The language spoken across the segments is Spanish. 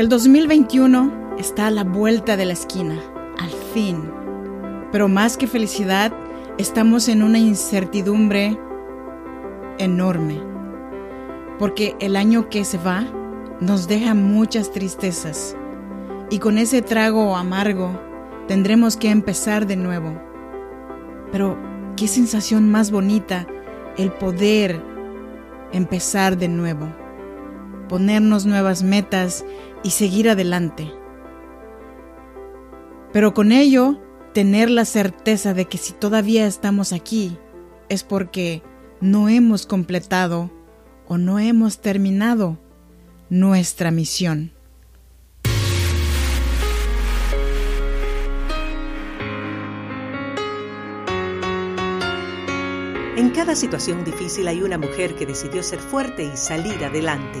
El 2021 está a la vuelta de la esquina, al fin. Pero más que felicidad, estamos en una incertidumbre enorme. Porque el año que se va nos deja muchas tristezas. Y con ese trago amargo tendremos que empezar de nuevo. Pero qué sensación más bonita el poder empezar de nuevo, ponernos nuevas metas y seguir adelante. Pero con ello, tener la certeza de que si todavía estamos aquí, es porque no hemos completado o no hemos terminado nuestra misión. En cada situación difícil hay una mujer que decidió ser fuerte y salir adelante.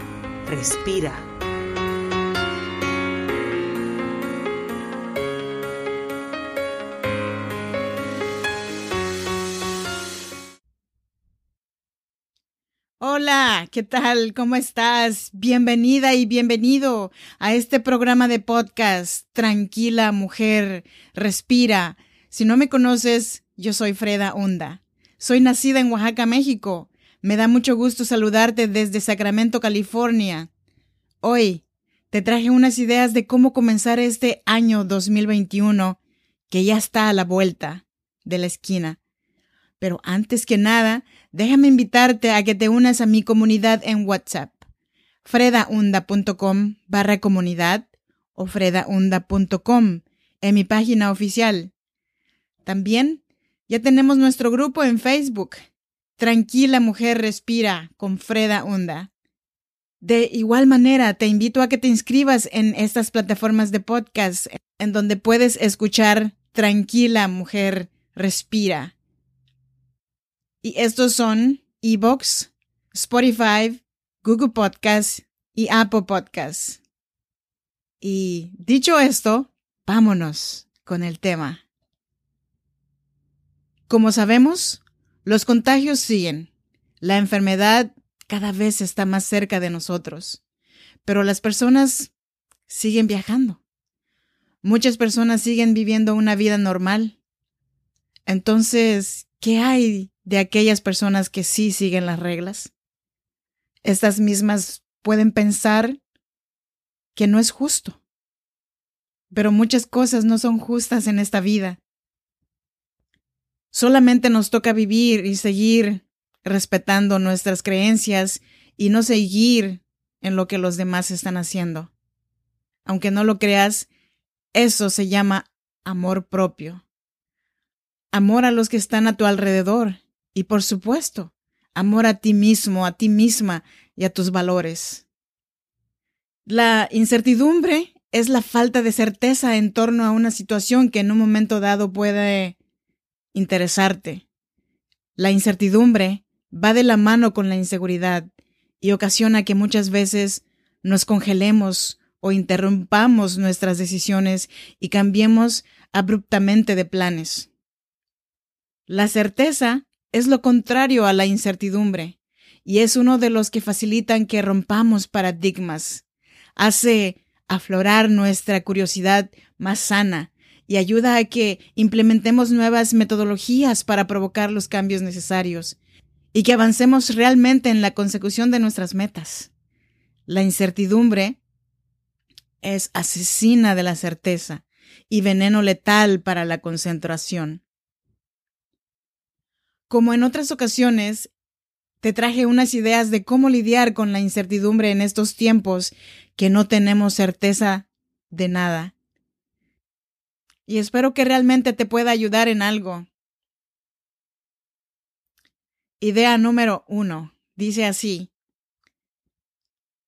respira. Hola, ¿qué tal? ¿Cómo estás? Bienvenida y bienvenido a este programa de podcast Tranquila Mujer, Respira si no me conoces, yo soy Freda Honda. Soy nacida en Oaxaca, México. Me da mucho gusto saludarte desde Sacramento, California. Hoy te traje unas ideas de cómo comenzar este año 2021 que ya está a la vuelta de la esquina. Pero antes que nada, déjame invitarte a que te unas a mi comunidad en WhatsApp. fredaunda.com barra comunidad o fredaunda.com en mi página oficial. También ya tenemos nuestro grupo en Facebook. Tranquila Mujer Respira con Freda Hunda. De igual manera, te invito a que te inscribas en estas plataformas de podcast en donde puedes escuchar Tranquila Mujer Respira. Y estos son Evox, Spotify, Google Podcasts y Apple Podcasts. Y dicho esto, vámonos con el tema. Como sabemos, los contagios siguen. La enfermedad cada vez está más cerca de nosotros, pero las personas siguen viajando. Muchas personas siguen viviendo una vida normal. Entonces, ¿qué hay de aquellas personas que sí siguen las reglas? Estas mismas pueden pensar que no es justo. Pero muchas cosas no son justas en esta vida. Solamente nos toca vivir y seguir respetando nuestras creencias y no seguir en lo que los demás están haciendo. Aunque no lo creas, eso se llama amor propio. Amor a los que están a tu alrededor y, por supuesto, amor a ti mismo, a ti misma y a tus valores. La incertidumbre es la falta de certeza en torno a una situación que en un momento dado puede interesarte. La incertidumbre va de la mano con la inseguridad y ocasiona que muchas veces nos congelemos o interrumpamos nuestras decisiones y cambiemos abruptamente de planes. La certeza es lo contrario a la incertidumbre y es uno de los que facilitan que rompamos paradigmas. Hace aflorar nuestra curiosidad más sana y ayuda a que implementemos nuevas metodologías para provocar los cambios necesarios y que avancemos realmente en la consecución de nuestras metas. La incertidumbre es asesina de la certeza y veneno letal para la concentración. Como en otras ocasiones, te traje unas ideas de cómo lidiar con la incertidumbre en estos tiempos que no tenemos certeza de nada y espero que realmente te pueda ayudar en algo. Idea número uno. Dice así.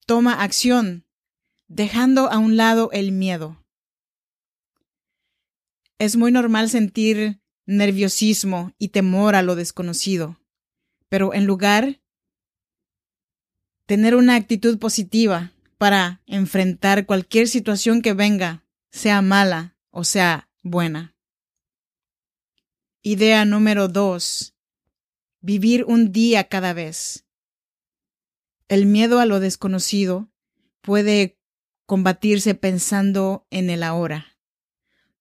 toma acción, dejando a un lado el miedo. Es muy normal sentir nerviosismo y temor a lo desconocido, pero en lugar tener una actitud positiva para enfrentar cualquier situación que venga, sea mala o sea buena. Idea número dos. Vivir un día cada vez. El miedo a lo desconocido puede combatirse pensando en el ahora,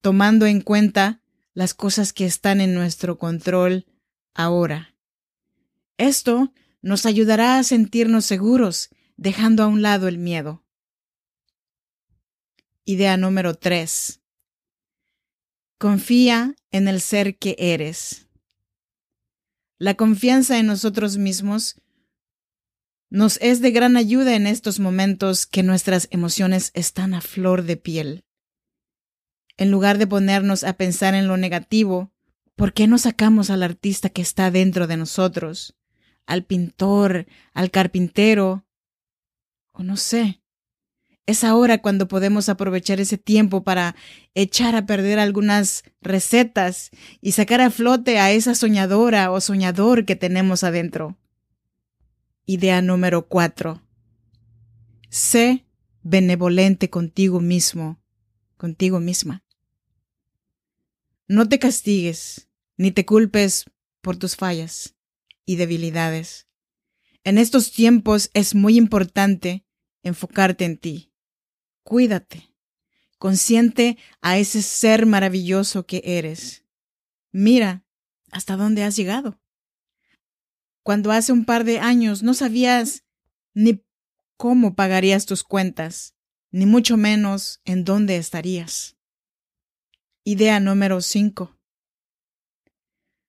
tomando en cuenta las cosas que están en nuestro control ahora. Esto nos ayudará a sentirnos seguros, dejando a un lado el miedo. Idea número 3. Confía en el ser que eres. La confianza en nosotros mismos nos es de gran ayuda en estos momentos que nuestras emociones están a flor de piel. En lugar de ponernos a pensar en lo negativo, ¿por qué no sacamos al artista que está dentro de nosotros? Al pintor, al carpintero, o no sé. Es ahora cuando podemos aprovechar ese tiempo para echar a perder algunas recetas y sacar a flote a esa soñadora o soñador que tenemos adentro. Idea número cuatro. Sé benevolente contigo mismo, contigo misma. No te castigues, ni te culpes por tus fallas y debilidades. En estos tiempos es muy importante enfocarte en ti. Cuídate, consciente a ese ser maravilloso que eres. Mira hasta dónde has llegado cuando hace un par de años no sabías ni cómo pagarías tus cuentas, ni mucho menos en dónde estarías. Idea número 5.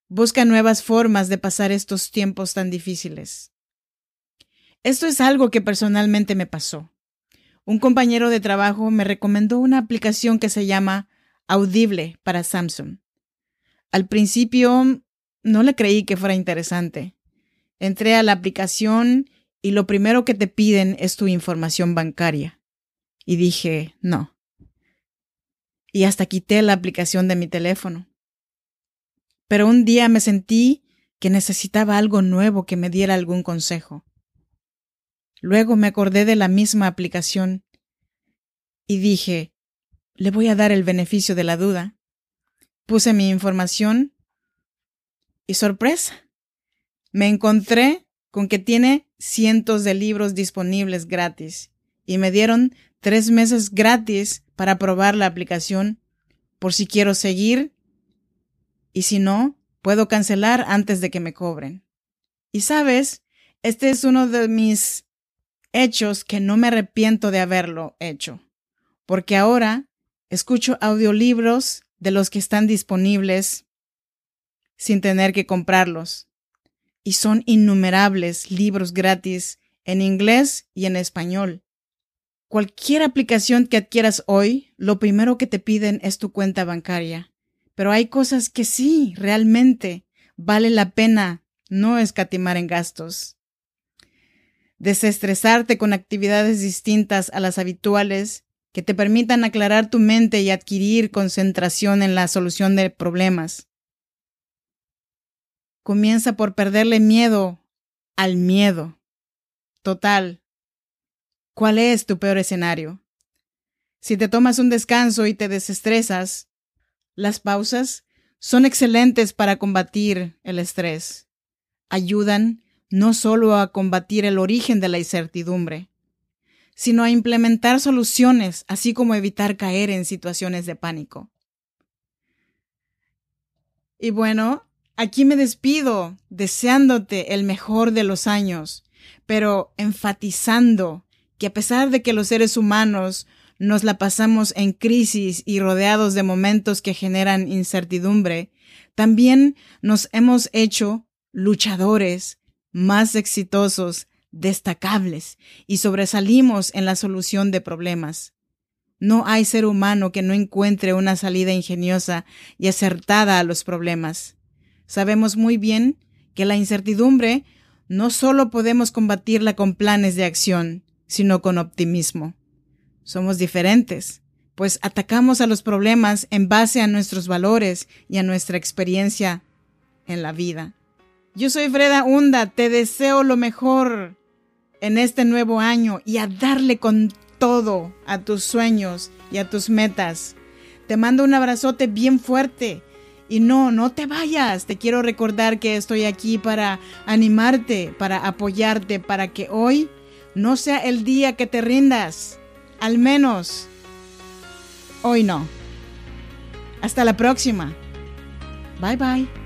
Busca nuevas formas de pasar estos tiempos tan difíciles. Esto es algo que personalmente me pasó. Un compañero de trabajo me recomendó una aplicación que se llama Audible para Samsung. Al principio no le creí que fuera interesante, Entré a la aplicación y lo primero que te piden es tu información bancaria. Y dije, no. Y hasta quité la aplicación de mi teléfono. Pero un día me sentí que necesitaba algo nuevo que me diera algún consejo. Luego me acordé de la misma aplicación y dije, le voy a dar el beneficio de la duda. Puse mi información y sorpresa, me encontré con que tiene cientos de libros disponibles gratis y me dieron tres meses gratis para probar la aplicación por si quiero seguir y si no, puedo cancelar antes de que me cobren. Y sabes, este es uno de mis hechos que no me arrepiento de haberlo hecho, porque ahora escucho audiolibros de los que están disponibles sin tener que comprarlos y son innumerables libros gratis en inglés y en español. Cualquier aplicación que adquieras hoy, lo primero que te piden es tu cuenta bancaria. Pero hay cosas que sí, realmente, vale la pena no escatimar en gastos. Desestresarte con actividades distintas a las habituales que te permitan aclarar tu mente y adquirir concentración en la solución de problemas. Comienza por perderle miedo al miedo. Total. ¿Cuál es tu peor escenario? Si te tomas un descanso y te desestresas, las pausas son excelentes para combatir el estrés. Ayudan no solo a combatir el origen de la incertidumbre, sino a implementar soluciones, así como evitar caer en situaciones de pánico. Y bueno, Aquí me despido deseándote el mejor de los años, pero enfatizando que a pesar de que los seres humanos nos la pasamos en crisis y rodeados de momentos que generan incertidumbre, también nos hemos hecho luchadores más exitosos, destacables y sobresalimos en la solución de problemas. No hay ser humano que no encuentre una salida ingeniosa y acertada a los problemas. Sabemos muy bien que la incertidumbre no solo podemos combatirla con planes de acción, sino con optimismo. Somos diferentes, pues atacamos a los problemas en base a nuestros valores y a nuestra experiencia en la vida. Yo soy Freda Hunda, te deseo lo mejor en este nuevo año y a darle con todo a tus sueños y a tus metas. Te mando un abrazote bien fuerte. Y no, no te vayas. Te quiero recordar que estoy aquí para animarte, para apoyarte, para que hoy no sea el día que te rindas. Al menos hoy no. Hasta la próxima. Bye bye.